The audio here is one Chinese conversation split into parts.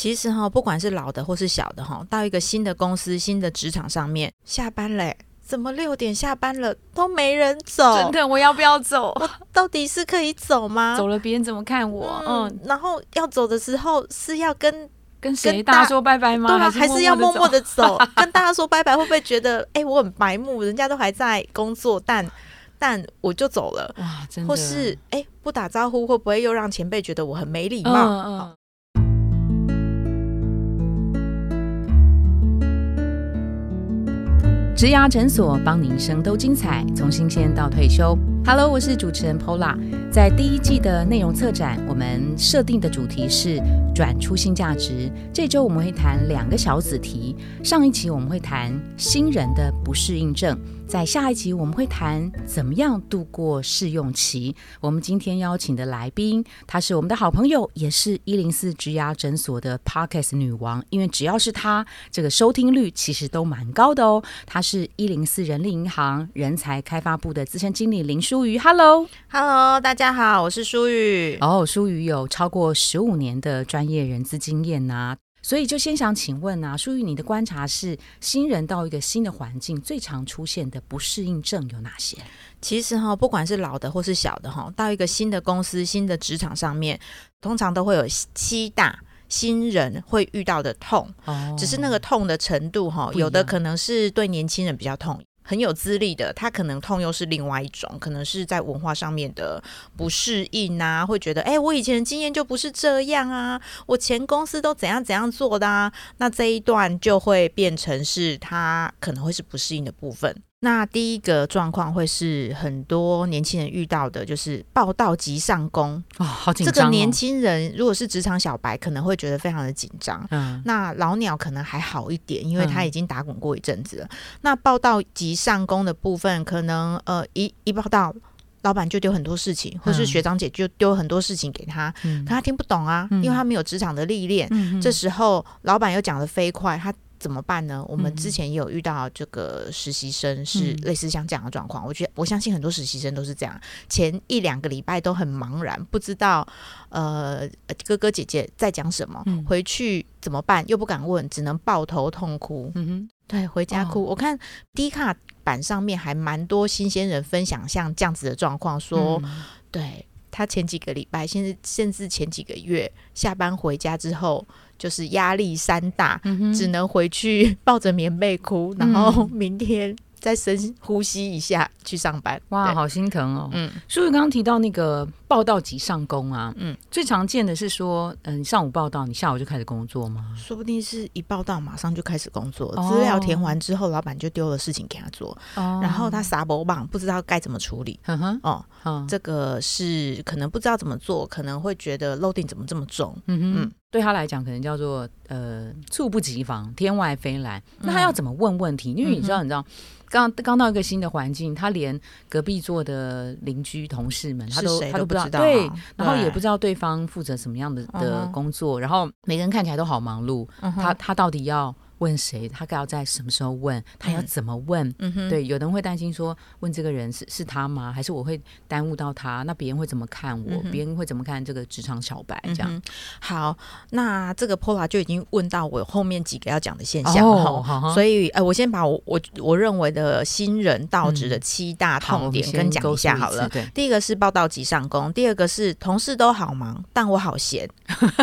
其实哈，不管是老的或是小的哈，到一个新的公司、新的职场上面，下班嘞，怎么六点下班了都没人走？真的，我要不要走？我到底是可以走吗？走了别人怎么看我？嗯，然后要走的时候是要跟跟谁大家说拜拜吗？对啊，还是要默默的走？跟大家说拜拜，会不会觉得哎，我很白目？人家都还在工作，但但我就走了哇，真的。或是哎，不打招呼会不会又让前辈觉得我很没礼貌？嗯嗯。植牙诊所，帮您生都精彩，从新鲜到退休。Hello，我是主持人 Pola。在第一季的内容策展，我们设定的主题是转出新价值。这周我们会谈两个小子题。上一期我们会谈新人的不适应症。在下一集我们会谈怎么样度过试用期。我们今天邀请的来宾，她是我们的好朋友，也是一零四植牙诊所的 Parkes 女王。因为只要是她，这个收听率其实都蛮高的哦。她是一零四人力银行人才开发部的资深经理林淑瑜。Hello，Hello，大家好，我是淑瑜。哦，淑瑜有超过十五年的专业人资经验呐。所以就先想请问啊，淑瑜，你的观察是新人到一个新的环境最常出现的不适应症有哪些？其实哈，不管是老的或是小的哈，到一个新的公司、新的职场上面，通常都会有七大新人会遇到的痛。哦，只是那个痛的程度哈，有的可能是对年轻人比较痛。很有资历的，他可能痛又是另外一种，可能是在文化上面的不适应啊，会觉得，哎，我以前的经验就不是这样啊，我前公司都怎样怎样做的啊，那这一段就会变成是他可能会是不适应的部分。那第一个状况会是很多年轻人遇到的，就是报道即上工啊，好紧张。这个年轻人如果是职场小白，可能会觉得非常的紧张。嗯，那老鸟可能还好一点，因为他已经打滚过一阵子了。那报道即上工的部分，可能呃一一报道，老板就丢很多事情，或是学长姐就丢很多事情给他，可他听不懂啊，因为他没有职场的历练。这时候老板又讲的飞快，他。怎么办呢？我们之前也有遇到这个实习生是类似像这样的状况。我觉得我相信很多实习生都是这样，前一两个礼拜都很茫然，不知道呃哥哥姐姐在讲什么，回去怎么办？又不敢问，只能抱头痛哭。嗯哼，对，回家哭。我看低卡版上面还蛮多新鲜人分享像这样子的状况，说对他前几个礼拜，甚至甚至前几个月下班回家之后。就是压力山大，只能回去抱着棉被哭，然后明天。再深呼吸一下去上班，哇，好心疼哦。嗯，所以刚刚提到那个报道即上工啊，嗯，最常见的是说，嗯，上午报道，你下午就开始工作吗？说不定是一报道马上就开始工作，资料填完之后，老板就丢了事情给他做，哦然后他撒不棒，不知道该怎么处理。嗯哼，哦，这个是可能不知道怎么做，可能会觉得 loading 怎么这么重？嗯哼，对他来讲，可能叫做呃猝不及防，天外飞来。那他要怎么问问题？因为你知道，你知道。刚刚到一个新的环境，他连隔壁座的邻居同事们，他都他都不知道，对，然后也不知道对方负责什么样的的工作，然后每个人看起来都好忙碌，他他到底要？问谁？他该要在什么时候问？他要怎么问？对，有人会担心说，问这个人是是他吗？还是我会耽误到他？那别人会怎么看我？别人会怎么看这个职场小白？这样好，那这个 Pola 就已经问到我后面几个要讲的现象了。所以，呃，我先把我我我认为的新人到职的七大痛点跟讲一下好了。第一个是报道即上工，第二个是同事都好忙，但我好闲，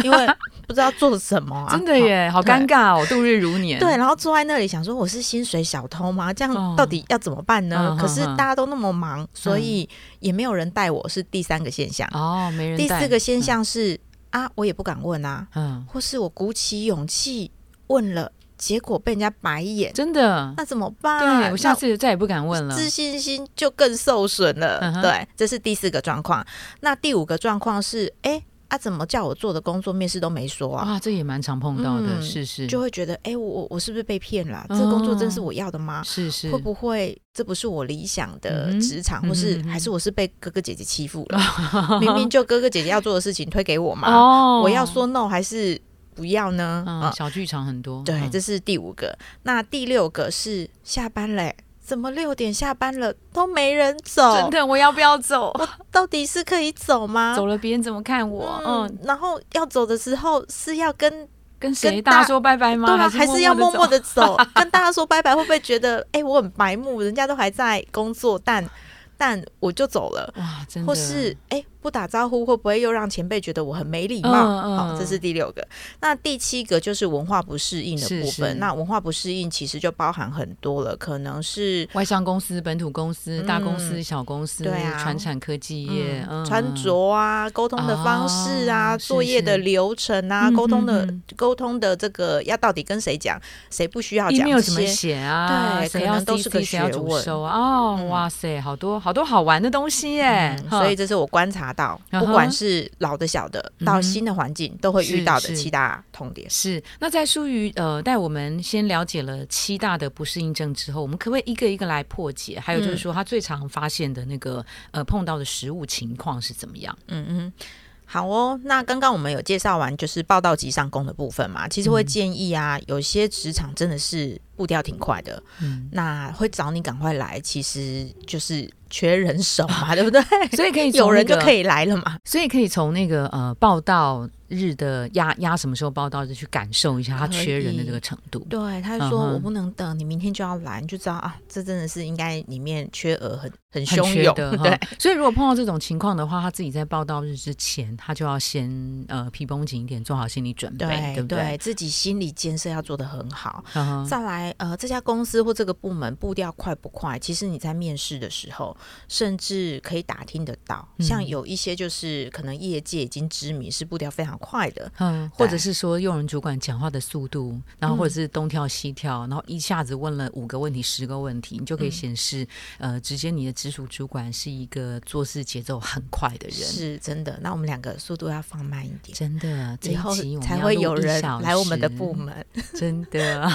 因为不知道做什么啊！真的耶，好尴尬哦，度日如年。对，然后坐在那里想说，我是薪水小偷吗？这样到底要怎么办呢？可是大家都那么忙，所以也没有人带我，是第三个现象哦。没人。第四个现象是啊，我也不敢问啊，嗯，或是我鼓起勇气问了，结果被人家白眼，真的，那怎么办？对我下次再也不敢问了，自信心就更受损了。对，这是第四个状况。那第五个状况是，哎。啊，怎么叫我做的工作面试都没说啊？啊，这也蛮常碰到的，是是，就会觉得，哎，我我是不是被骗了？这个工作真是我要的吗？是是，会不会这不是我理想的职场，或是还是我是被哥哥姐姐欺负了？明明就哥哥姐姐要做的事情推给我嘛，哦，我要说 no 还是不要呢？嗯，小剧场很多。对，这是第五个。那第六个是下班嘞。怎么六点下班了都没人走？真的，我要不要走？我到底是可以走吗？走了别人怎么看我？嗯，然后要走的时候是要跟跟谁大家说拜拜吗？对啊，还是要默默的走？跟大家说拜拜，会不会觉得哎，我很白目？人家都还在工作，但但我就走了，哇，真的，或是哎。不打招呼会不会又让前辈觉得我很没礼貌？好，这是第六个。那第七个就是文化不适应的部分。那文化不适应其实就包含很多了，可能是外商公司、本土公司、大公司、小公司，对啊，传产科技业，穿着啊，沟通的方式啊，作业的流程啊，沟通的沟通的这个要到底跟谁讲，谁不需要讲？有什么写啊？对，可能都是个学问哦。哇塞，好多好多好玩的东西耶！所以这是我观察。到不管是老的小的，到新的环境都会遇到的七大痛点。是那在疏于呃带我们先了解了七大的不适应症之后，我们可不可以一个一个来破解？还有就是说，他最常发现的那个呃碰到的食物情况是怎么样？嗯嗯。好哦，那刚刚我们有介绍完就是报道及上工的部分嘛，其实会建议啊，有些职场真的是步调挺快的，嗯，那会找你赶快来，其实就是缺人手嘛，对不对？所以可以有人就可以来了嘛，所以可以从那个呃报道。日的压压什么时候报道，就去感受一下他缺人的这个程度。对，他就说我不能等，你明天就要来，你就知道啊，这真的是应该里面缺额很很汹涌的。对，所以如果碰到这种情况的话，他自己在报道日之前，他就要先呃皮绷紧一点，做好心理准备，对不对？自己心理建设要做得很好。再来呃，这家公司或这个部门步调快不快？其实你在面试的时候，甚至可以打听得到。像有一些就是可能业界已经知名是步调非常。快的，嗯，或者是说用人主管讲话的速度，然后或者是东跳西跳，然后一下子问了五个问题、十个问题，你就可以显示，呃，直接你的直属主管是一个做事节奏很快的人，是真的。那我们两个速度要放慢一点，真的，以后才会有人来我们的部门，真的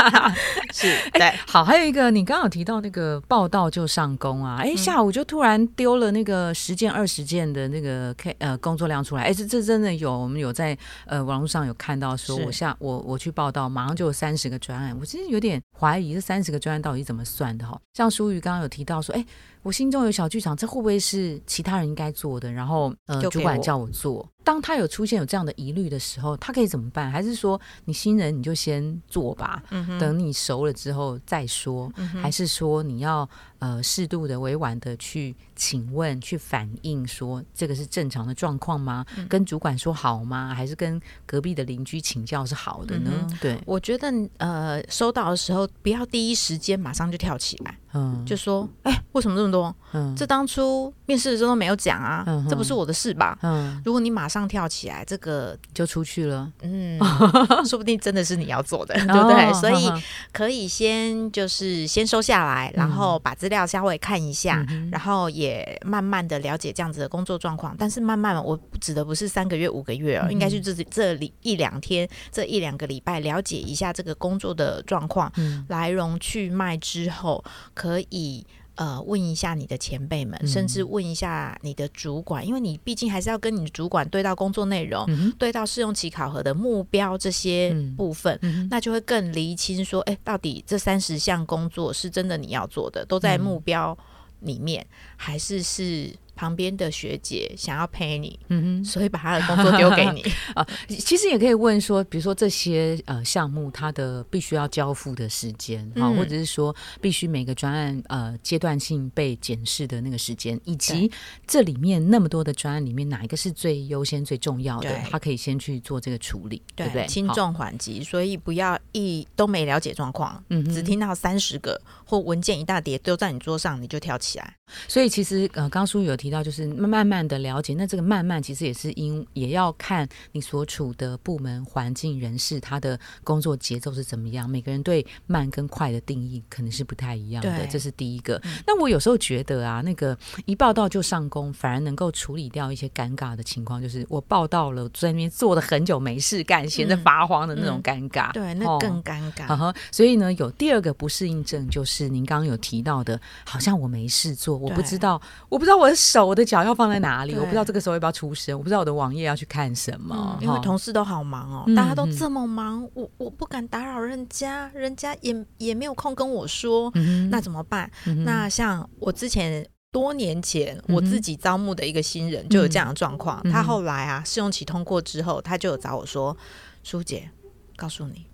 是。对，好，还有一个，你刚刚有提到那个报道就上工啊，哎，下午就突然丢了那个十件、二十件的那个 K 呃工作量出来，哎，这这真的有。我们有在呃网络上有看到，说我下我我去报道，马上就有三十个专案，我其实有点怀疑这三十个专案到底怎么算的哈。像淑瑜刚刚有提到说，哎，我心中有小剧场，这会不会是其他人应该做的？然后呃，主管叫我做。当他有出现有这样的疑虑的时候，他可以怎么办？还是说你新人你就先做吧，嗯等你熟了之后再说？嗯还是说你要呃适度的委婉的去请问、去反映，说这个是正常的状况吗？跟主管说好吗？还是跟隔壁的邻居请教是好的呢？对，我觉得呃收到的时候不要第一时间马上就跳起来，嗯，就说哎为什么这么多？嗯，这当初面试的时候都没有讲啊，这不是我的事吧？嗯，如果你马上。上跳起来，这个就出去了。嗯，说不定真的是你要做的，对不对？所以可以先就是先收下来，然后把资料稍微看一下，然后也慢慢的了解这样子的工作状况。但是慢慢，我指的不是三个月、五个月哦，应该是这这里一两天、这一两个礼拜了解一下这个工作的状况，来龙去脉之后可以。呃，问一下你的前辈们，甚至问一下你的主管，因为你毕竟还是要跟你的主管对到工作内容，对到试用期考核的目标这些部分，那就会更厘清说，哎，到底这三十项工作是真的你要做的，都在目标里面，还是是？旁边的学姐想要陪你，嗯哼，所以把她的工作丢给你 啊。其实也可以问说，比如说这些呃项目，它的必须要交付的时间啊，或者是说必须每个专案呃阶段性被检视的那个时间，以及这里面那么多的专案里面哪一个是最优先最重要的，他可以先去做这个处理，对不对？轻重缓急，所以不要一都没了解状况，嗯，只听到三十个或文件一大叠丢在你桌上，你就跳起来。所以其实呃，刚叔有提到，就是慢慢的了解。那这个慢慢其实也是因也要看你所处的部门、环境、人事，他的工作节奏是怎么样。每个人对慢跟快的定义可能是不太一样的，这是第一个。那我有时候觉得啊，那个一报道就上工，反而能够处理掉一些尴尬的情况。就是我报道了，在那边坐了很久没事干，闲着发慌的那种尴尬。对，那更尴尬。所以呢，有第二个不适应症，就是您刚刚有提到的，好像我没事做。我不知道，我不知道我的手、我的脚要放在哪里，我不知道这个时候要不要出声，我不知道我的网页要去看什么。因为同事都好忙哦，大家都这么忙，我我不敢打扰人家，人家也也没有空跟我说，那怎么办？那像我之前多年前我自己招募的一个新人就有这样的状况，他后来啊试用期通过之后，他就有找我说。舒姐，告诉你，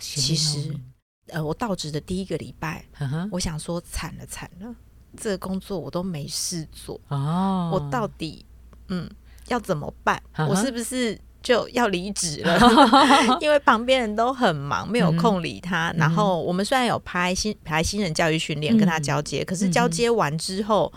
其实，呃，我到职的第一个礼拜，我想说惨了惨了，这个工作我都没事做哦，我到底嗯要怎么办？我是不是？就要离职了，因为旁边人都很忙，没有空理他。然后我们虽然有拍新拍新人教育训练跟他交接，可是交接完之后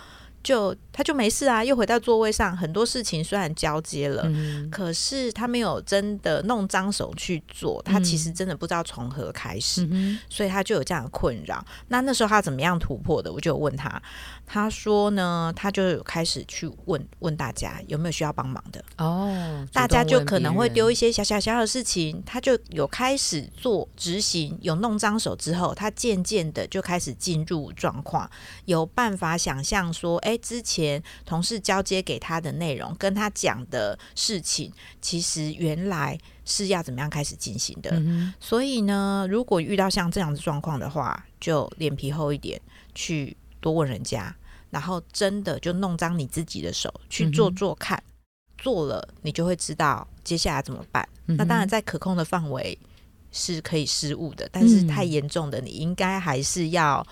就。他就没事啊，又回到座位上。很多事情虽然交接了，可是他没有真的弄脏手去做。他其实真的不知道从何开始，所以他就有这样的困扰。那那时候他怎么样突破的？我就问他，他说呢，他就开始去问问大家有没有需要帮忙的。哦，大家就可能会丢一些小小小小的事情，他就有开始做执行。有弄脏手之后，他渐渐的就开始进入状况，有办法想象说，哎，之前。同事交接给他的内容，跟他讲的事情，其实原来是要怎么样开始进行的。所以呢，如果遇到像这样的状况的话，就脸皮厚一点，去多问人家，然后真的就弄脏你自己的手去做做看，做了你就会知道接下来怎么办。那当然在可控的范围是可以失误的，但是太严重的，你应该还是要。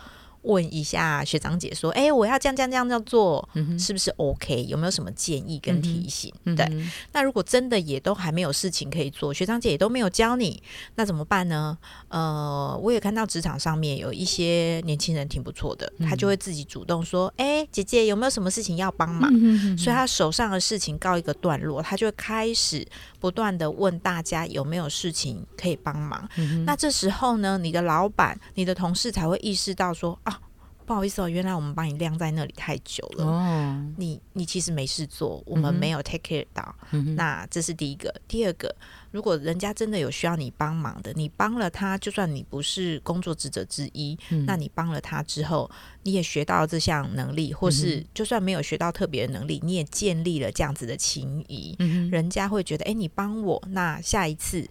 问一下学长姐说：“哎，我要这样这样这样做，是不是 OK？有没有什么建议跟提醒？对，那如果真的也都还没有事情可以做，学长姐也都没有教你，那怎么办呢？呃，我也看到职场上面有一些年轻人挺不错的，他就会自己主动说：‘哎，姐姐有没有什么事情要帮忙？’所以他手上的事情告一个段落，他就开始不断的问大家有没有事情可以帮忙。那这时候呢，你的老板、你的同事才会意识到说啊。”不好意思哦，原来我们把你晾在那里太久了。哦，你你其实没事做，我们没有 take care 到。那这是第一个，第二个，如果人家真的有需要你帮忙的，你帮了他，就算你不是工作职责之一，那你帮了他之后，你也学到这项能力，或是就算没有学到特别的能力，你也建立了这样子的情谊，人家会觉得，哎，你帮我，那下一次。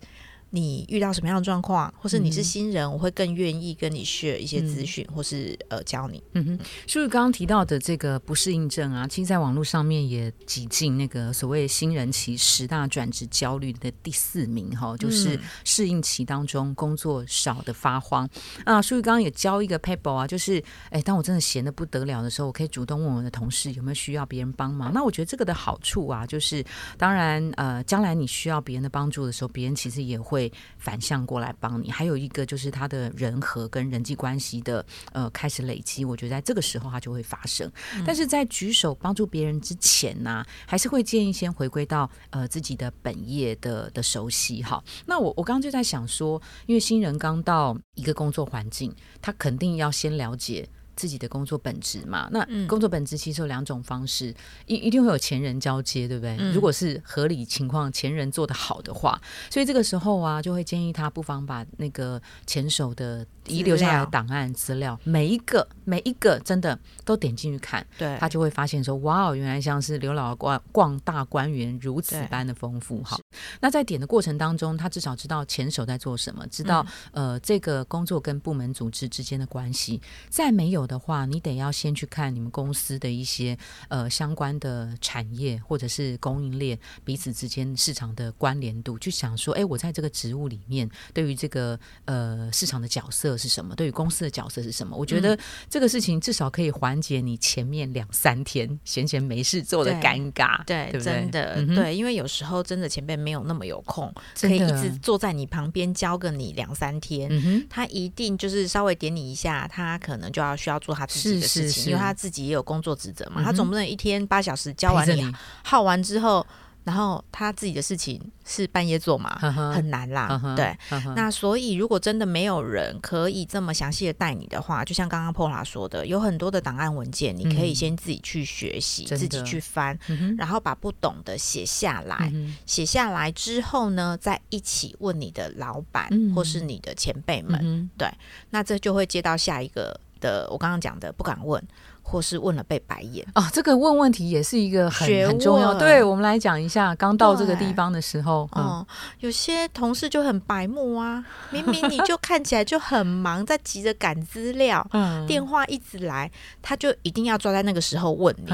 你遇到什么样的状况，或是你是新人，我会更愿意跟你 share 一些资讯，或是呃教你。嗯哼，所以刚刚提到的这个不适应症啊，其实在网络上面也挤进那个所谓新人期十大转职焦虑的第四名哈，就是适应期当中工作少的发慌啊。所以刚刚也教一个 paper 啊，就是哎，当我真的闲的不得了的时候，我可以主动问我的同事有没有需要别人帮忙。那我觉得这个的好处啊，就是当然呃，将来你需要别人的帮助的时候，别人其实也会。反向过来帮你，还有一个就是他的人和跟人际关系的呃开始累积，我觉得在这个时候他就会发生。但是在举手帮助别人之前呢，还是会建议先回归到呃自己的本业的的熟悉哈。那我我刚刚就在想说，因为新人刚到一个工作环境，他肯定要先了解。自己的工作本质嘛，那工作本质其实有两种方式，一一定会有前人交接，对不对？如果是合理情况，前人做的好的话，所以这个时候啊，就会建议他不妨把那个前手的遗留下来的档案资料，每一个每一个真的都点进去看，对，他就会发现说，哇哦，原来像是刘老官逛大观园如此般的丰富。哈，那在点的过程当中，他至少知道前手在做什么，知道呃这个工作跟部门组织之间的关系，再没有。的话，你得要先去看你们公司的一些呃相关的产业或者是供应链彼此之间市场的关联度，去想说，哎，我在这个职务里面，对于这个呃市场的角色是什么？对于公司的角色是什么？我觉得这个事情至少可以缓解你前面两三天闲闲没事做的尴尬，对，真的对，因为有时候真的前辈没有那么有空，可以一直坐在你旁边教个你两三天，他一定就是稍微点你一下，他可能就要需要。要做他自己的事情，因为他自己也有工作职责嘛，他总不能一天八小时教完你耗完之后，然后他自己的事情是半夜做嘛，很难啦。对，那所以如果真的没有人可以这么详细的带你的话，就像刚刚 Pola 说的，有很多的档案文件，你可以先自己去学习，自己去翻，然后把不懂的写下来，写下来之后呢，再一起问你的老板或是你的前辈们。对，那这就会接到下一个。的，我刚刚讲的不敢问，或是问了被白眼哦。这个问问题也是一个很很重要。对我们来讲一下，刚到这个地方的时候，哦，有些同事就很白目啊，明明你就看起来就很忙，在急着赶资料，嗯，电话一直来，他就一定要抓在那个时候问你。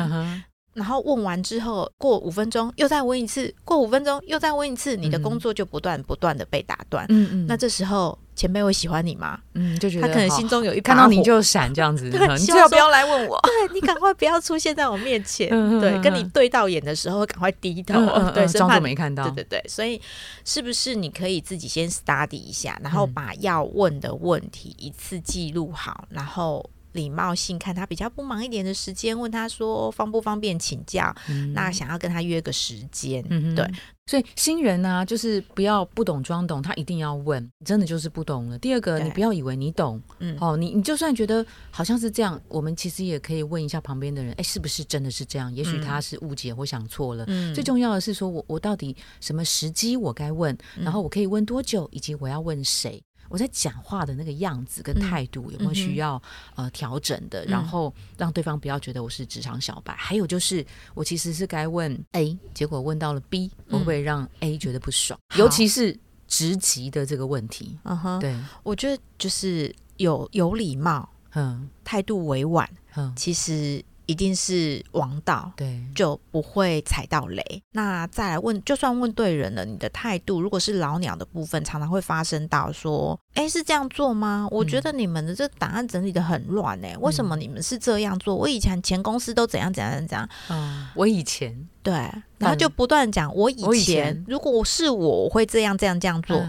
然后问完之后，过五分钟又再问一次，过五分钟又再问一次，你的工作就不断不断的被打断。嗯嗯，那这时候。前辈会喜欢你吗？嗯，就觉得他可能心中有一看到你就闪这样子，对，你最好不要来问我，对你赶快不要出现在我面前，对，跟你对到眼的时候，赶快低头，对，装作没看到，对对对，所以是不是你可以自己先 study 一下，然后把要问的问题一次记录好，然后。礼貌性看他比较不忙一点的时间，问他说方不方便请教？那想要跟他约个时间，对。所以新人呢，就是不要不懂装懂，他一定要问，真的就是不懂了。第二个，你不要以为你懂，嗯，哦，你你就算觉得好像是这样，我们其实也可以问一下旁边的人，哎，是不是真的是这样？也许他是误解或想错了。嗯，最重要的是说我我到底什么时机我该问，然后我可以问多久，以及我要问谁。我在讲话的那个样子跟态度有没有需要呃调整的？然后让对方不要觉得我是职场小白。还有就是，我其实是该问 A，结果问到了 B，会不会让 A 觉得不爽？尤其是职级的这个问题。嗯哼，对，我觉得就是有有礼貌，嗯，态度委婉，嗯，其实。一定是王道，对，就不会踩到雷。那再来问，就算问对人了，你的态度如果是老鸟的部分，常常会发生到说：“哎，是这样做吗？我觉得你们的这档案整理的很乱，哎，为什么你们是这样做？我以前前公司都怎样怎样怎样。”啊，我以前对，然后就不断讲我以前，如果是我，我会这样这样这样做。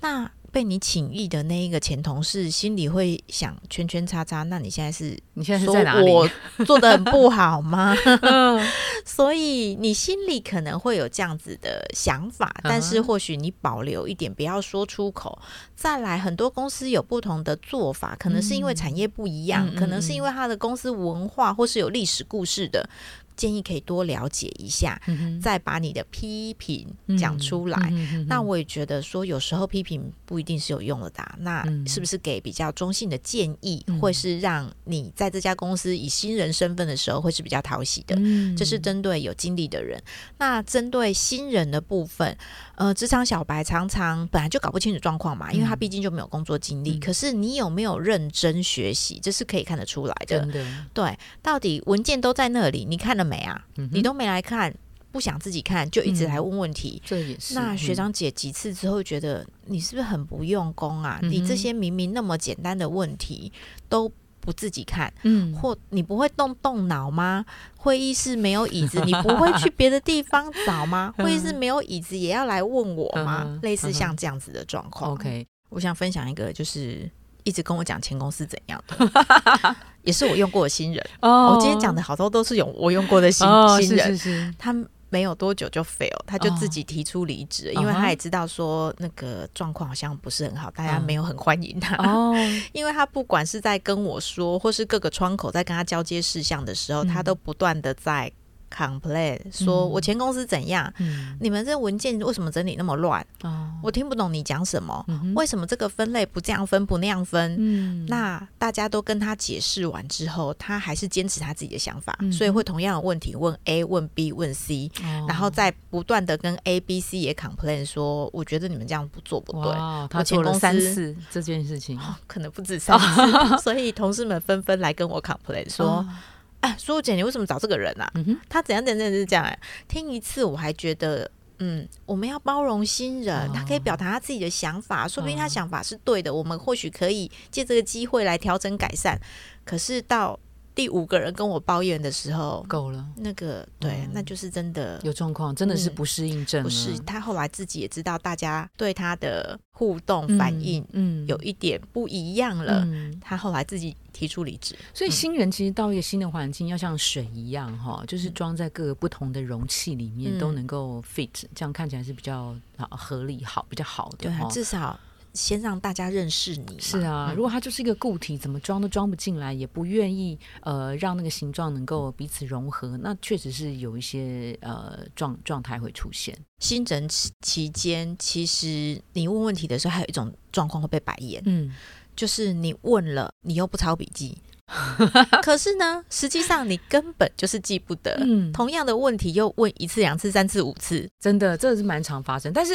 那被你请意的那一个前同事心里会想圈圈叉叉，那你现在是你现在是在哪里？我做的很不好吗？所以你心里可能会有这样子的想法，但是或许你保留一点，不要说出口。再来，很多公司有不同的做法，可能是因为产业不一样，可能是因为他的公司文化或是有历史故事的。建议可以多了解一下，再把你的批评讲出来。那我也觉得说，有时候批评不一定是有用的。那是不是给比较中性的建议，会是让你在这家公司以新人身份的时候，会是比较讨喜的？这是针对有经历的人。那针对新人的部分，呃，职场小白常常本来就搞不清楚状况嘛，因为他毕竟就没有工作经历。可是你有没有认真学习，这是可以看得出来的。对，到底文件都在那里，你看了？没啊，你都没来看，不想自己看，就一直来问问题。这也是。那学长姐几次之后觉得你是不是很不用功啊？你这些明明那么简单的问题都不自己看，嗯，或你不会动动脑吗？会议室没有椅子，你不会去别的地方找吗？会议室没有椅子也要来问我吗？类似像这样子的状况。OK，我想分享一个就是。一直跟我讲前公司怎样的，也是我用过的新人。哦，我今天讲的好多都是有我用过的新新人。是是是，他没有多久就 fail，他就自己提出离职，因为他也知道说那个状况好像不是很好，大家没有很欢迎他。哦，因为他不管是在跟我说，或是各个窗口在跟他交接事项的时候，他都不断的在。Complain 说，我前公司怎样？你们这文件为什么整理那么乱？我听不懂你讲什么？为什么这个分类不这样分，不那样分？嗯那大家都跟他解释完之后，他还是坚持他自己的想法，所以会同样的问题问 A、问 B、问 C，然后再不断的跟 A、B、C 也 complain 说，我觉得你们这样不做不对。他做了三次这件事情，可能不止三次，所以同事们纷纷来跟我 complain 说。苏姐，你为什么找这个人啊？嗯他怎样怎样是这样？哎，听一次我还觉得，嗯，我们要包容新人，他可以表达他自己的想法，说不定他想法是对的，我们或许可以借这个机会来调整改善。可是到。第五个人跟我抱怨的时候，够了。那个对，那就是真的有状况，真的是不适应症。不是他后来自己也知道，大家对他的互动反应，嗯，有一点不一样了。他后来自己提出离职。所以新人其实到一个新的环境，要像水一样哈，就是装在各个不同的容器里面都能够 fit，这样看起来是比较合理好，比较好的。对，至少。先让大家认识你。是啊，如果它就是一个固体，怎么装都装不进来，也不愿意呃让那个形状能够彼此融合，那确实是有一些呃状状态会出现。新诊期期间，其实你问问题的时候，还有一种状况会被白眼，嗯，就是你问了，你又不抄笔记。可是呢，实际上你根本就是记不得。嗯，同样的问题又问一次、两次、三次、五次，真的，这是蛮常发生。但是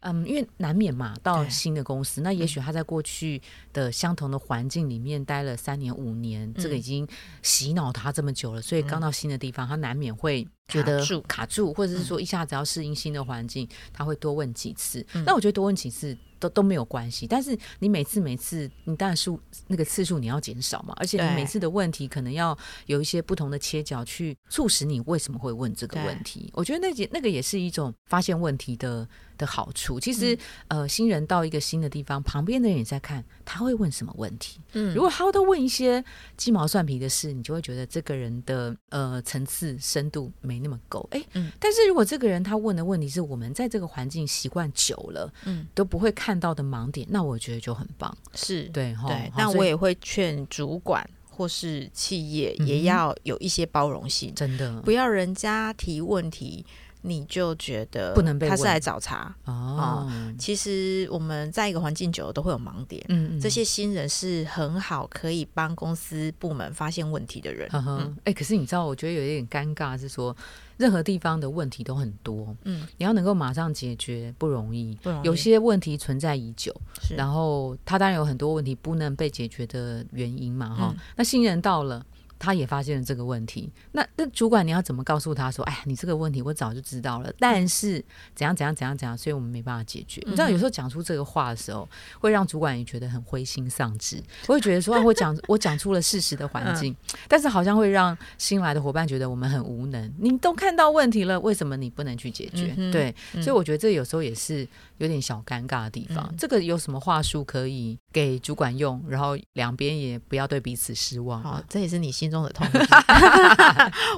嗯，因为难免嘛，到新的公司，那也许他在过去的相同的环境里面待了三年五年，这个已经洗脑他这么久了，所以刚到新的地方，他难免会觉得卡住，或者是说一下子要适应新的环境，他会多问几次。那我觉得多问几次。都都没有关系，但是你每次每次，你当然数那个次数你要减少嘛，而且你每次的问题可能要有一些不同的切角去促使你为什么会问这个问题。我觉得那也那个也是一种发现问题的。的好处，其实呃，新人到一个新的地方，旁边的人也在看他会问什么问题。嗯，如果他都问一些鸡毛蒜皮的事，你就会觉得这个人的呃层次深度没那么够。哎，嗯，但是如果这个人他问的问题是我们在这个环境习惯久了，嗯，都不会看到的盲点，那我觉得就很棒。是对，对。那我也会劝主管或是企业也要有一些包容性，真的不要人家提问题。你就觉得不能被他是来找茬哦。其实我们在一个环境久了都会有盲点，嗯嗯，这些新人是很好可以帮公司部门发现问题的人。嗯哎，可是你知道，我觉得有一点尴尬是说，任何地方的问题都很多，嗯，你要能够马上解决不容易，不容易。有些问题存在已久，然后他当然有很多问题不能被解决的原因嘛，哈。那新人到了。他也发现了这个问题，那那主管你要怎么告诉他说，哎呀，你这个问题我早就知道了，但是怎样怎样怎样怎样，所以我们没办法解决。你知道有时候讲出这个话的时候，会让主管也觉得很灰心丧志，我 会觉得说，我讲我讲出了事实的环境，但是好像会让新来的伙伴觉得我们很无能。你都看到问题了，为什么你不能去解决？对，所以我觉得这有时候也是有点小尴尬的地方。这个有什么话术可以给主管用，然后两边也不要对彼此失望。好，这也是你心。中的痛苦，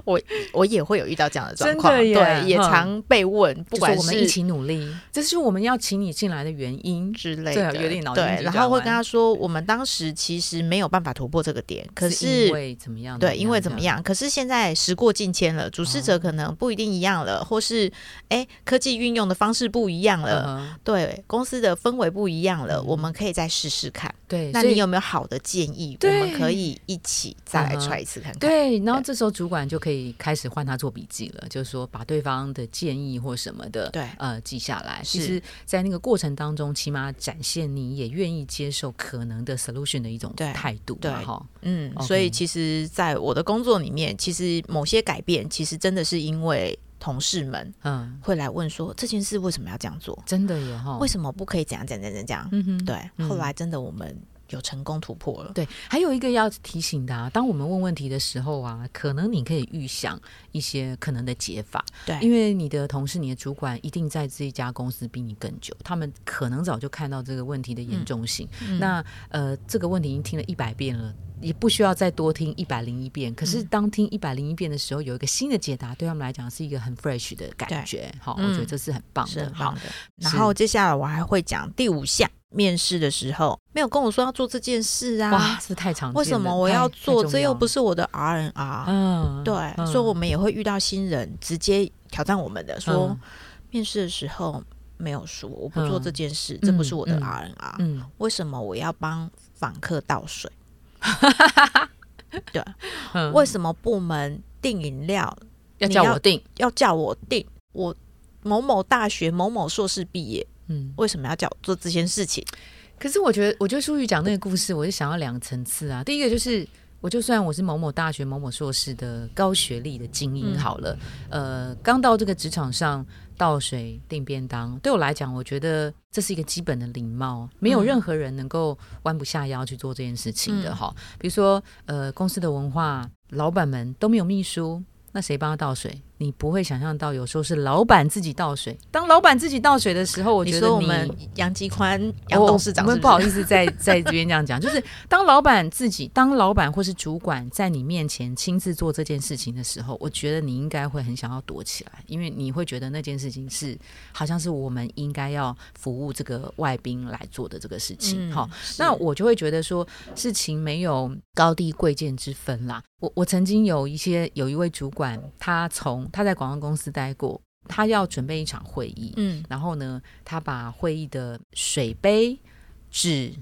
我我也会有遇到这样的状况，对，也常被问，不管我们一起努力，这是我们要请你进来的原因之类的，有点脑对，然后会跟他说，我们当时其实没有办法突破这个点，可是因为怎么样？对，因为怎么样？可是现在时过境迁了，主事者可能不一定一样了，或是哎，科技运用的方式不一样了，对，公司的氛围不一样了，我们可以再试试看。对，那你有没有好的建议？我们可以一起再来踹。对，然后这时候主管就可以开始换他做笔记了，就是说把对方的建议或什么的，对，呃，记下来。其实，在那个过程当中，起码展现你也愿意接受可能的 solution 的一种态度，对哈。嗯，所以其实，在我的工作里面，其实某些改变，其实真的是因为同事们，嗯，会来问说这件事为什么要这样做？真的有哈？为什么不可以怎样怎样怎样怎样？嗯哼，对。后来真的我们。有成功突破了，对，还有一个要提醒的，啊，当我们问问题的时候啊，可能你可以预想一些可能的解法，对，因为你的同事、你的主管一定在这一家公司比你更久，他们可能早就看到这个问题的严重性。那呃，这个问题已经听了一百遍了，也不需要再多听一百零一遍。可是当听一百零一遍的时候，有一个新的解答，对他们来讲是一个很 fresh 的感觉。好，我觉得这是很棒的。好的，然后接下来我还会讲第五项。面试的时候没有跟我说要做这件事啊！哇，是太长。为什么我要做？这又不是我的 R N R。嗯，对，所以我们也会遇到新人直接挑战我们的，说面试的时候没有说我不做这件事，这不是我的 R N R。嗯，为什么我要帮访客倒水？对，为什么部门订饮料要叫我订？要叫我订？我某某大学某某硕士毕业。嗯，为什么要叫我做这件事情？可是我觉得，我觉得淑玉讲那个故事，我就想要两个层次啊。第一个就是，我就算我是某某大学某某硕士的高学历的精英好了，呃，刚到这个职场上倒水订便当，对我来讲，我觉得这是一个基本的礼貌，没有任何人能够弯不下腰去做这件事情的哈。比如说，呃，公司的文化，老板们都没有秘书，那谁帮他倒水？你不会想象到，有时候是老板自己倒水。当老板自己倒水的时候，我觉得我们杨吉宽杨董事长，我们不好意思在在这边这样讲，就是当老板自己当老板或是主管在你面前亲自做这件事情的时候，我觉得你应该会很想要躲起来，因为你会觉得那件事情是好像是我们应该要服务这个外宾来做的这个事情。好，那我就会觉得说事情没有高低贵贱之分啦。我我曾经有一些有一位主管，他从他在广告公司待过，他要准备一场会议，嗯，然后呢，他把会议的水杯、纸、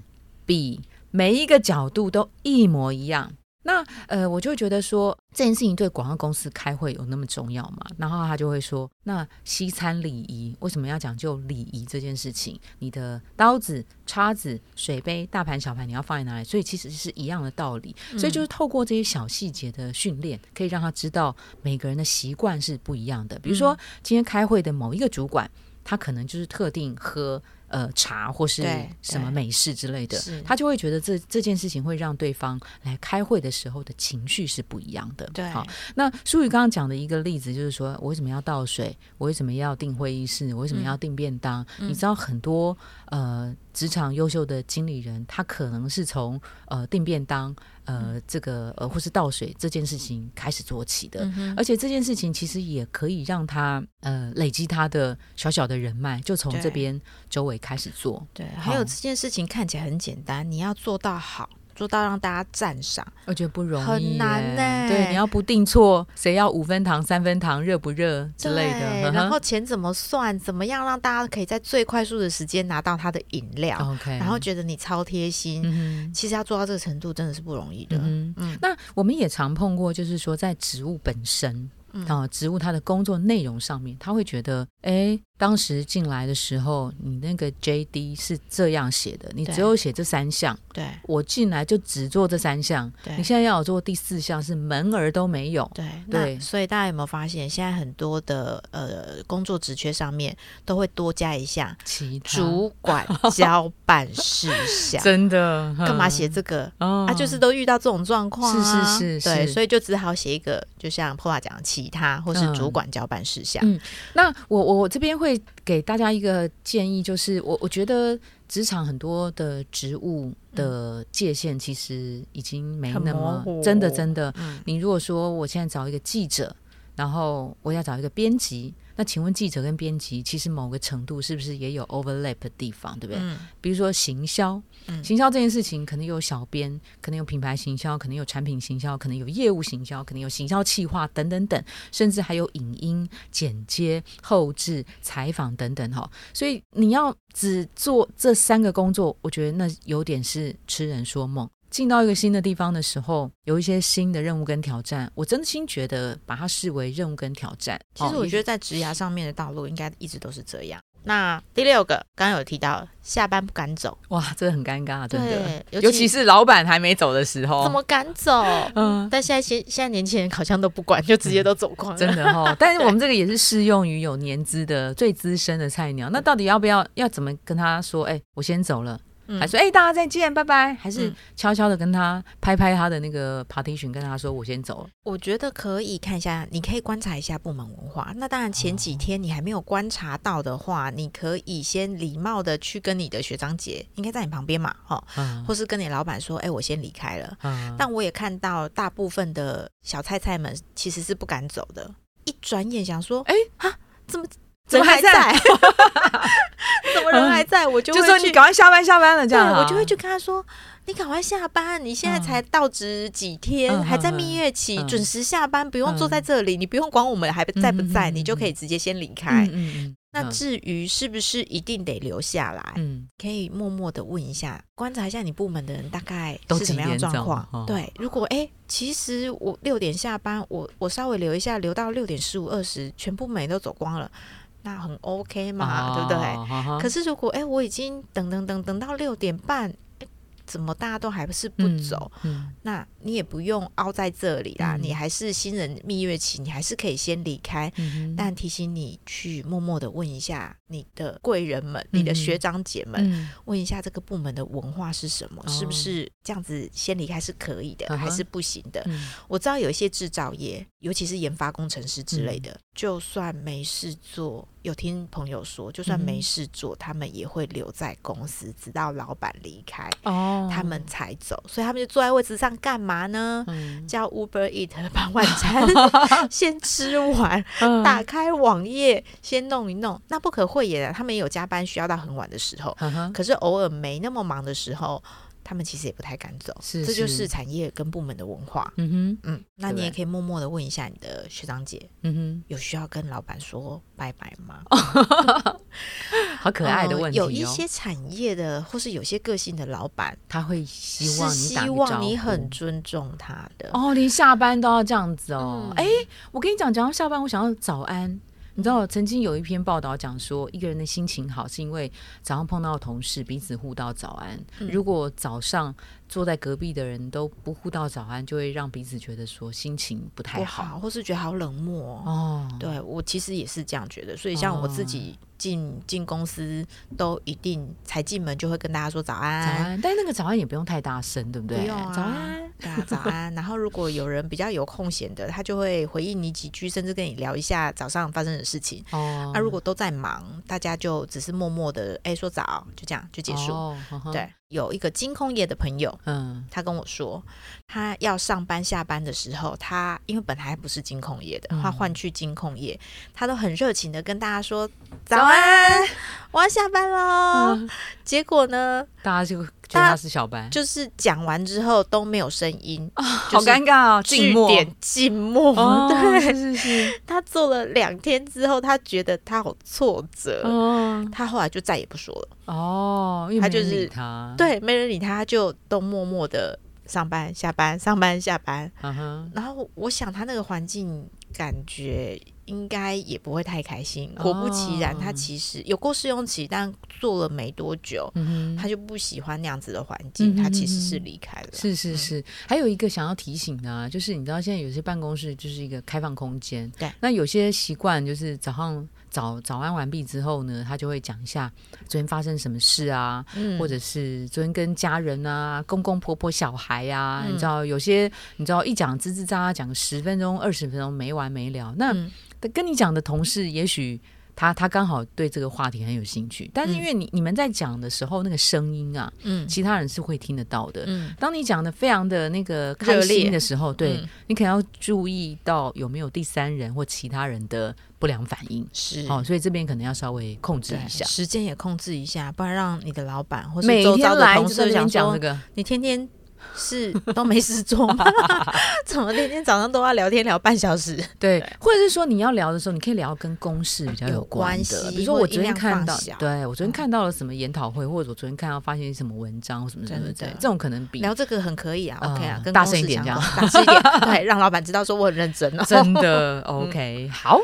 笔每一个角度都一模一样，那呃，我就觉得说这件事情对广告公司开会有那么重要吗？然后他就会说，那西餐礼仪为什么要讲究礼仪这件事情？你的刀子、叉子、水杯、大盘、小盘，你要放在哪里？所以其实是一样的道理。所以就是透过这些小细节的训练，可以让他知道每个人的习惯是不一样的。比如说今天开会的某一个主管，他可能就是特定喝。呃，茶或是什么美式之类的，他就会觉得这这件事情会让对方来开会的时候的情绪是不一样的。对，好，那淑宇刚刚讲的一个例子就是说，我为什么要倒水？我为什么要订会议室？我为什么要订便当？你知道很多呃。职场优秀的经理人，他可能是从呃订便当，呃这个呃或是倒水这件事情开始做起的，而且这件事情其实也可以让他呃累积他的小小的人脉，就从这边周围开始做。对，还有这件事情看起来很简单，你要做到好。做到让大家赞赏，我觉得不容易，很难呢。对，你要不定错，谁要五分糖、三分糖，热不热之类的。然后钱怎么算？怎么样让大家可以在最快速的时间拿到他的饮料？OK，然后觉得你超贴心。其实要做到这个程度，真的是不容易的。嗯嗯。那我们也常碰过，就是说在植物本身。啊，植物它的工作内容上面，他会觉得，哎，当时进来的时候，你那个 J D 是这样写的，你只有写这三项。对，我进来就只做这三项。对，你现在要我做第四项，是门儿都没有。对对，所以大家有没有发现，现在很多的呃工作职缺上面都会多加一项主管交办事项。真的，干嘛写这个？啊，就是都遇到这种状况。是是是，对，所以就只好写一个，就像破话讲的。其他或是主管交办事项。嗯，那我我我这边会给大家一个建议，就是我我觉得职场很多的职务的界限其实已经没那么真的真的。你如果说我现在找一个记者，然后我要找一个编辑。那请问记者跟编辑，其实某个程度是不是也有 overlap 的地方，对不对？嗯。比如说行销，行销这件事情，可能有小编，可能有品牌行销，可能有产品行销，可能有业务行销，可能有行销企划等等等，甚至还有影音剪接、后置、采访等等哈。所以你要只做这三个工作，我觉得那有点是痴人说梦。进到一个新的地方的时候，有一些新的任务跟挑战，我真心觉得把它视为任务跟挑战。其实我觉得在职涯上面的道路应该一直都是这样。那第六个，刚刚有提到下班不敢走，哇，这个很尴尬，真的，尤其是老板还没走的时候，怎么敢走？嗯，但现在现现在年轻人好像都不管，就直接都走光了，真的哈。但是我们这个也是适用于有年资的最资深的菜鸟，那到底要不要要怎么跟他说？哎，我先走了。还说哎，大家再见，拜拜。还是悄悄的跟他拍拍他的那个 partition，跟他说我先走了。我觉得可以看一下，你可以观察一下部门文化。那当然前几天你还没有观察到的话，你可以先礼貌的去跟你的学长姐，应该在你旁边嘛，哈，或是跟你老板说，哎，我先离开了。但我也看到大部分的小菜菜们其实是不敢走的，一转眼想说，哎啊，怎么？人还在，怎么人还在？我就就说你赶快下班，下班了这样，我就会去跟他说：“你赶快下班，你现在才到职几天，还在蜜月期，准时下班，不用坐在这里，你不用管我们还在不在，你就可以直接先离开。”那至于是不是一定得留下来，嗯，可以默默的问一下，观察一下你部门的人大概是什么样状况。对，如果哎，其实我六点下班，我我稍微留一下，留到六点十五二十，全部美都走光了。那很 OK 嘛，对不对？可是如果哎，我已经等等等等到六点半。怎么大家都还是不走？那你也不用凹在这里啦。你还是新人蜜月期，你还是可以先离开。但提醒你去默默的问一下你的贵人们、你的学长姐们，问一下这个部门的文化是什么？是不是这样子先离开是可以的，还是不行的？我知道有一些制造业，尤其是研发工程师之类的，就算没事做。有听朋友说，就算没事做，他们也会留在公司，直到老板离开，哦，他们才走。所以他们就坐在位置上干嘛呢？叫 Uber Eat 把晚餐 先吃完，打开网页先弄一弄。那不可讳言啊，他们也有加班需要到很晚的时候。可是偶尔没那么忙的时候。他们其实也不太敢走，是这就是产业跟部门的文化。嗯哼，嗯，那你也可以默默的问一下你的学长姐，嗯哼有需要跟老板说拜拜吗？好可爱的问题、哦呃有一些产业的，或是有些个性的老板，他会希望是希望你很尊重他的。哦，连下班都要这样子哦。嗯哎、我跟你讲，讲到下班，我想要早安。你知道，曾经有一篇报道讲说，一个人的心情好，是因为早上碰到同事，彼此互道早安。嗯如果早上坐在隔壁的人都不互道早安，就会让彼此觉得说心情不太好。好，或是觉得好冷漠哦。哦，对我其实也是这样觉得，所以像我自己进进公司，都一定才进门就会跟大家说早安，早安，但是那个早安也不用太大声，对不对？不用啊早安。对啊，早安。然后如果有人比较有空闲的，他就会回应你几句，甚至跟你聊一下早上发生的事情。哦，那、如果都在忙，大家就只是默默的哎说早，就这样就结束。哦呵呵对，有一个金控业的朋友，嗯，他跟我说，他要上班下班的时候，他因为本来不是金控业的，嗯他换去金控业，他都很热情的跟大家说早安，我要下班喽。嗯结果呢，大家就觉得他是小白，就是讲完之后都没有声音，好尴尬哦，静默。静默。哦，对，是是是，他做了两天之后，他觉得他好挫折，嗯，他后来就再也不说了。哦，他就是理他，，对，没人理他，他就都默默的上班下班，上班下班。然后我想他那个环境感觉应该也不会太开心。果不其然，哦他其实有过试用期，但做了没多久，嗯，他就不喜欢那样子的环境，嗯他其实是离开了。是是是，还有一个想要提醒的啊，就是你知道现在有些办公室就是一个开放空间，对，那有些习惯就是早上早早安完毕之后呢，他就会讲一下昨天发生什么事啊，嗯或者是昨天跟家人啊、公公婆婆、小孩啊，嗯你知道有些你知道一讲吱吱喳喳讲个十分钟、二十分钟没完没了。那、嗯跟你讲的同事，也许他他刚好对这个话题很有兴趣，但是因为你、你们在讲的时候那个声音啊，嗯其他人是会听得到的。嗯当你讲的非常的那个开心的时候，对、嗯你可能要注意到有没有第三人或其他人的不良反应。是哦，所以这边可能要稍微控制一下。时间也控制一下，不然让你的老板或是每周遭的同事想讲说这个，你天天是都没事做吗？怎么天天早上都要聊天聊半小时？对，或者是说你要聊的时候，你可以聊跟公事比较有关系比如说我昨天看到对我昨天嗯。看到了什么研讨会，或者我昨天看到发现什么文章或什么什么真的。这种可能比聊这个很可以啊嗯，OK 啊，跟大公声一点这样。大声一点，对，让老板知道说我很认真哦。真的 OK 好，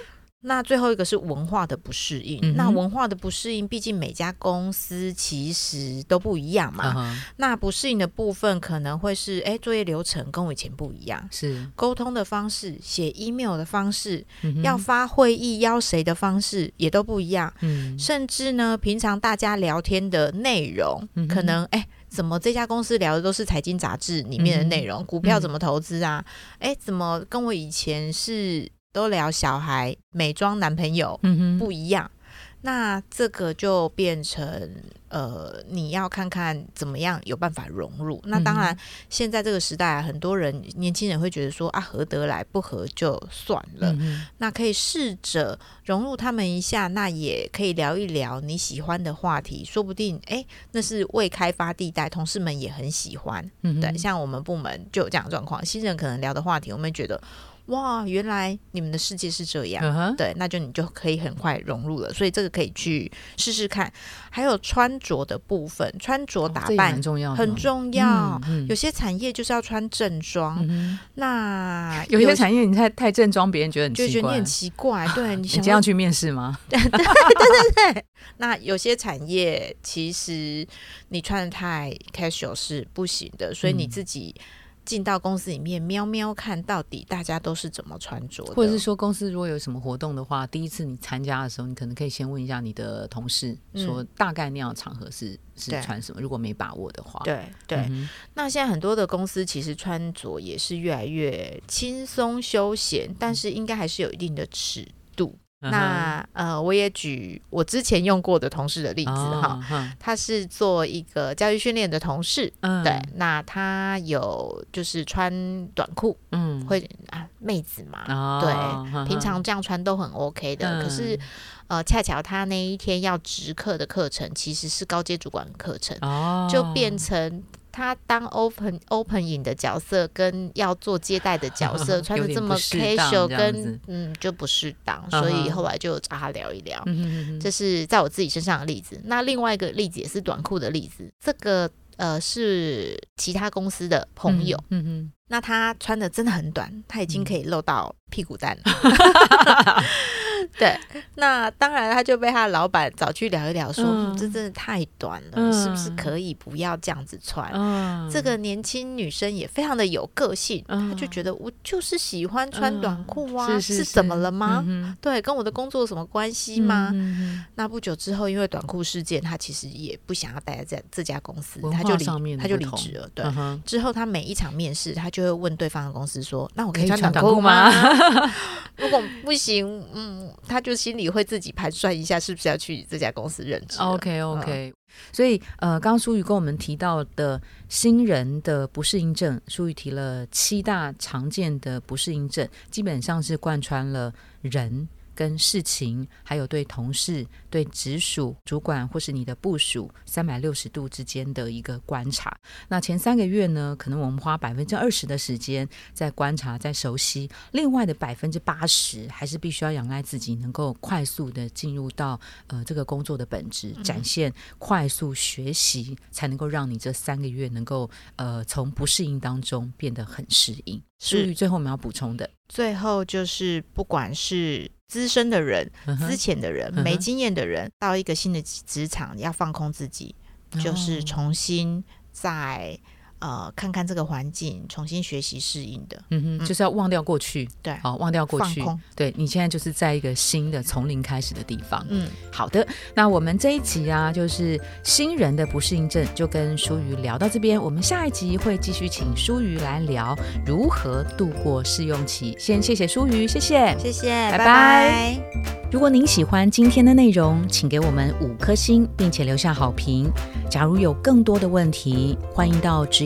那最后一个是文化的不适应。嗯那文化的不适应，毕竟每家公司其实都不一样嘛。嗯那不适应的部分可能会是，哎，作业流程跟我以前不一样，是沟通的方式、写 email 的方式、嗯要发会议邀谁的方式也都不一样。嗯甚至呢，平常大家聊天的内容，嗯可能哎。怎么这家公司聊的都是财经杂志里面的内容？股票怎么投资啊？哎、怎么跟我以前是都聊小孩、美妆、男朋友不一样？那这个就变成呃，你要看看怎么样有办法融入。那当然，现在这个时代啊，很多人年轻人会觉得说啊，合得来，不合就算了。嗯那可以试着融入他们一下，那也可以聊一聊你喜欢的话题，说不定哎，那是未开发地带，同事们也很喜欢。嗯对，像我们部门就有这样的状况，新人可能聊的话题，我们觉得哇，原来你们的世界是这样。对，那就你就可以很快融入了，所以这个可以去试试看。还有穿着的部分，穿着打扮蛮重要很重要。嗯嗯有些产业就是要穿正装，嗯那有些产业你太太正装，别人觉得很奇怪就觉得你很。奇怪，对 你你想这样去面试吗？对对对那有些产业其实你穿的太 casual 是不行的，所以你嗯自己进到公司里面喵喵看到底大家都是怎么穿着的，或者是说，公司如果有什么活动的话，第一次你参加的时候，你可能可以先问一下你的同事，嗯说大概那样的场合是是穿什么。如果没把握的话，对对。嗯那现在很多的公司其实穿着也是越来越轻松休闲，但是应该还是有一定的尺度。哼。那呃，我也举我之前用过的同事的例子哈，哈，他是做一个教育训练的同事，嗯。对，，那他有就是穿短裤，嗯，会啊妹子嘛，哦对，平常这样穿都很 OK 的。可是呃，恰巧他那一天要直课的课程其实是高阶主管课程，哦，就变成他当 open open 影的角色跟要做接待的角色，穿的这么 casual，跟嗯就不适当，所以后来就找他聊一聊。这是在我自己身上的例子。那另外一个例子也是短裤的例子，这个呃是其他公司的朋友。嗯嗯，那他穿的真的很短，他已经可以露到屁股蛋了。对，那当然他就被他的老板找去聊一聊，说这真的太短了，是不是可以不要这样子穿？这个年轻女生也非常的有个性，她就觉得我就是喜欢穿短裤啊，是怎么了吗？对，跟我的工作有什么关系吗？那不久之后，因为短裤事件，她其实也不想要待在这这家公司，她就离他就离职了。对，之后她每一场面试，她就会问对方的公司说：“那我可以穿短裤吗？如果不行，嗯。”他就心里会自己盘算一下，是不是要去这家公司任职。OK OK，所以呃，刚刚舒宇跟我们提到的新人的不适应症，舒宇提了七大常见的不适应症，基本上是贯穿了人。跟事情，还有对同事、对直属主管或是你的部署，三百六十度之间的一个观察。那前三个月呢，可能我们花百分之二十的时间在观察、在熟悉，另外的百分之八十还是必须要仰赖自己，能够快速的进入到呃这个工作的本质，展现快速学习，才能够让你这三个月能够呃从不适应当中变得很适应。是最后我们要补充的，最后就是不管是。资深的人、资浅的人、没经验的人，到一个新的职场，要放空自己，就是重新在。呃，看看这个环境，重新学习适应的，嗯哼，就是要忘掉过去，对，好，忘掉过去，对你现在就是在一个新的从零开始的地方，嗯，好的，那我们这一集啊，就是新人的不适应症，就跟舒瑜聊到这边，我们下一集会继续请舒瑜来聊如何度过试用期，先谢谢舒瑜，谢谢，谢谢，拜拜。如果您喜欢今天的内容，请给我们五颗星，并且留下好评。假如有更多的问题，欢迎到植